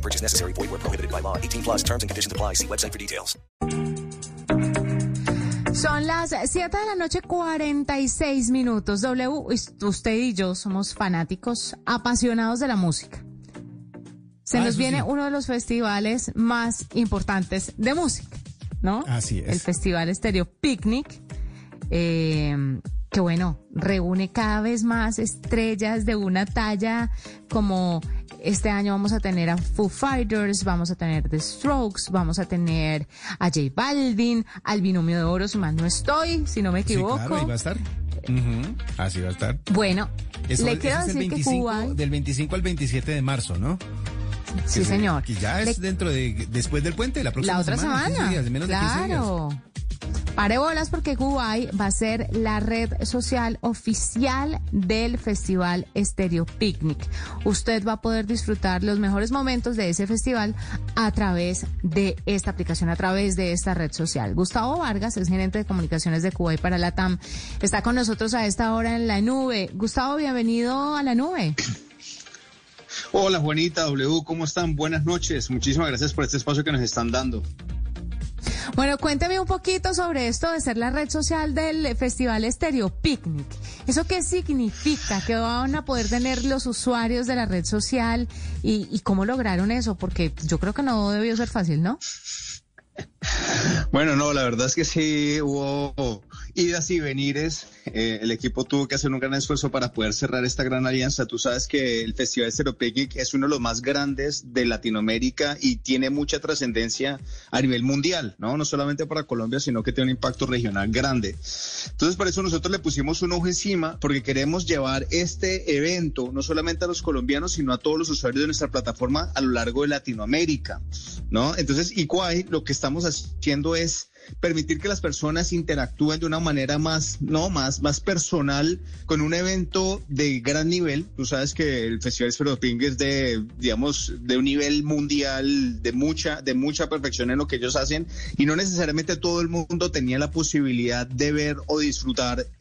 No purchase necessary. Void where prohibited by law. 18 plus terms and conditions apply. See website for details. Son las 7 de la noche, 46 minutos. W, usted y yo somos fanáticos, apasionados de la música. Se Ah, nos viene sí. uno de los festivales más importantes de música, ¿no? Así es. El Festival Stereo Picnic, eh, que bueno, reúne cada vez más estrellas de una talla como este año vamos a tener a Foo Fighters, vamos a tener The Strokes, vamos a tener a J Balvin, al binomio de oro, si mal no estoy, si no me Sí, equivoco. claro, ahí va a estar. Ujú, Así va a estar. Bueno, Eso- le quiero es el decir que 25, Cuba... del 25 al 27 de marzo, ¿no? Sí, Que se- señor. Que ya Le- es dentro de, después del puente, la próxima La otra semana. 15 semana. días, en menos de 15 días. claro. Pare bolas porque Kuwait va a ser la red social oficial del Festival Stereo Picnic. Usted va a poder disfrutar los mejores momentos de ese festival a través de esta aplicación, a través de esta red social. Gustavo Vargas es gerente de comunicaciones de Kuwait para la TAM. Está con nosotros a esta hora en la nube. Gustavo, bienvenido a la nube. Hola Juanita W, ¿cómo están? Buenas noches. Muchísimas gracias por este espacio que nos están dando. Bueno, cuénteme un poquito sobre esto de ser la red social del Festival Stereo Picnic. ¿Eso qué significa? ¿Qué van a poder tener los usuarios de la red social? ¿Y, y cómo lograron eso? Porque yo creo que no debió ser fácil, ¿no? Bueno, no, la verdad es que sí hubo idas y venires. Eh, el equipo tuvo que hacer un gran esfuerzo para poder cerrar esta gran alianza. Tú sabes que el Festival Stereo Picnic es uno de los más grandes de Latinoamérica y tiene mucha trascendencia a nivel mundial, ¿no? No solamente para Colombia, sino que tiene un impacto regional grande. Entonces, por eso nosotros le pusimos un ojo encima, porque queremos llevar este evento no solamente a los colombianos, sino a todos los usuarios de nuestra plataforma a lo largo de Latinoamérica, ¿no? Entonces, Iguay, lo que estamos haciendo es permitir que las personas interactúen de una manera más, no, más, más personal con un evento de gran nivel. Tú sabes que el Festival Ping es de, digamos, de un nivel mundial, de mucha, de mucha perfección en lo que ellos hacen y no necesariamente todo el mundo tenía la posibilidad de ver o disfrutar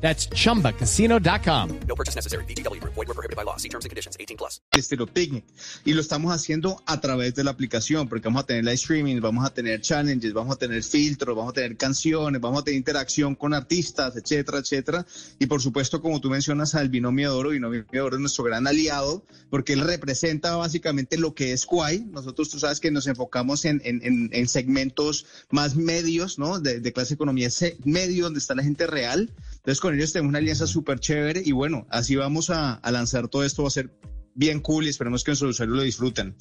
That's chumbacasino.com. No purchase necessary. VGW Group. Void were prohibited by law. See terms and conditions. 18 plus. Picnic. Y lo estamos haciendo a través de la aplicación, porque vamos a tener live streaming, vamos a tener challenges, vamos a tener filtros, vamos a tener canciones, vamos a tener interacción con artistas, etcétera, etcétera. Y por supuesto, como tú mencionas, al binomio de oro, binomio de oro es nuestro gran aliado, porque él representa básicamente lo que es Quai. Nosotros, tú sabes que nos enfocamos en, en, en, en segmentos más medios, ¿no? De, de clase economía medio, donde está la gente real. Entonces, con ellos tenemos una alianza súper chévere y bueno, así vamos a, lanzar todo esto. Va a ser bien cool y esperemos que nuestros usuarios lo disfruten.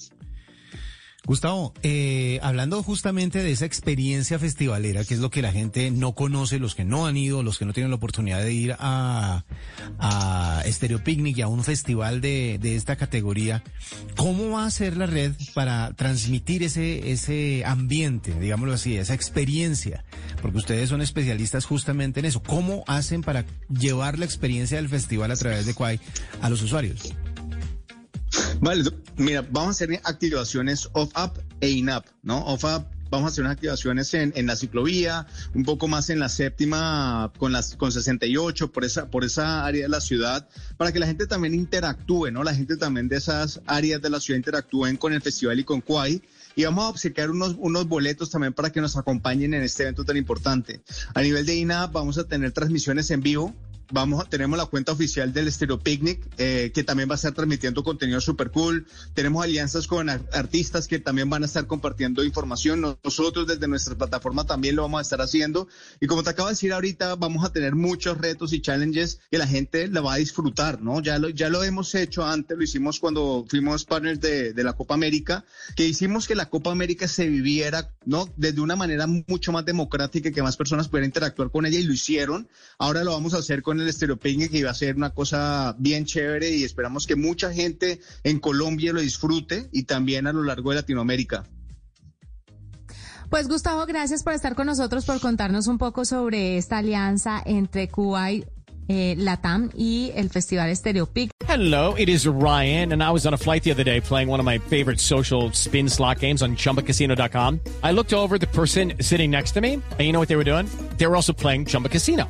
Gustavo, eh, hablando justamente de esa experiencia festivalera, que es lo que la gente no conoce, los que no han ido, los que no tienen la oportunidad de ir a, a Stereo Picnic y a un festival de, de esta categoría, ¿cómo va a ser la red para transmitir ese, ese ambiente, digámoslo así, esa experiencia? Porque ustedes son especialistas justamente en eso. ¿Cómo hacen para llevar la experiencia del festival a través de Quai a los usuarios? Vale, mira, vamos a hacer activaciones off-up e in-up, ¿no? Off-up, vamos a hacer unas activaciones en, en la ciclovía, un poco más en la séptima, con las con 68, por esa, por esa área de la ciudad, para que la gente también interactúe, ¿no? La gente también de esas áreas de la ciudad interactúen con el festival y con Quai. Y vamos a obsequiar unos, unos boletos también para que nos acompañen en este evento tan importante. A nivel de INAP vamos a tener transmisiones en vivo Vamos, tenemos la cuenta oficial del Stereo Picnic, eh, que también va a estar transmitiendo contenido super cool. Tenemos alianzas con artistas que también van a estar compartiendo información. Nosotros desde nuestra plataforma también lo vamos a estar haciendo. Y como te acabo de decir ahorita, vamos a tener muchos retos y challenges que la gente la va a disfrutar, ¿no? Ya lo, ya lo hemos hecho antes, lo hicimos cuando fuimos partners de, de la Copa América, que hicimos que la Copa América se viviera, ¿no? Desde una manera mucho más democrática, que más personas pudieran interactuar con ella y lo hicieron. Ahora lo vamos a hacer con el Stereo Picnic, que iba a ser una cosa bien chévere y esperamos que mucha gente en Colombia lo disfrute y también a lo largo de Latinoamérica. Pues Gustavo, gracias por estar con nosotros, por contarnos un poco sobre esta alianza entre Cuba y eh, Latam y el Festival Stereo Pic. Hello, it is Ryan, and I was on a flight the other day playing one of my favorite social spin slot games on ChumbaCasino.com. I looked over the person sitting next to me, and you know what they were doing? They were also playing Chumba Casino.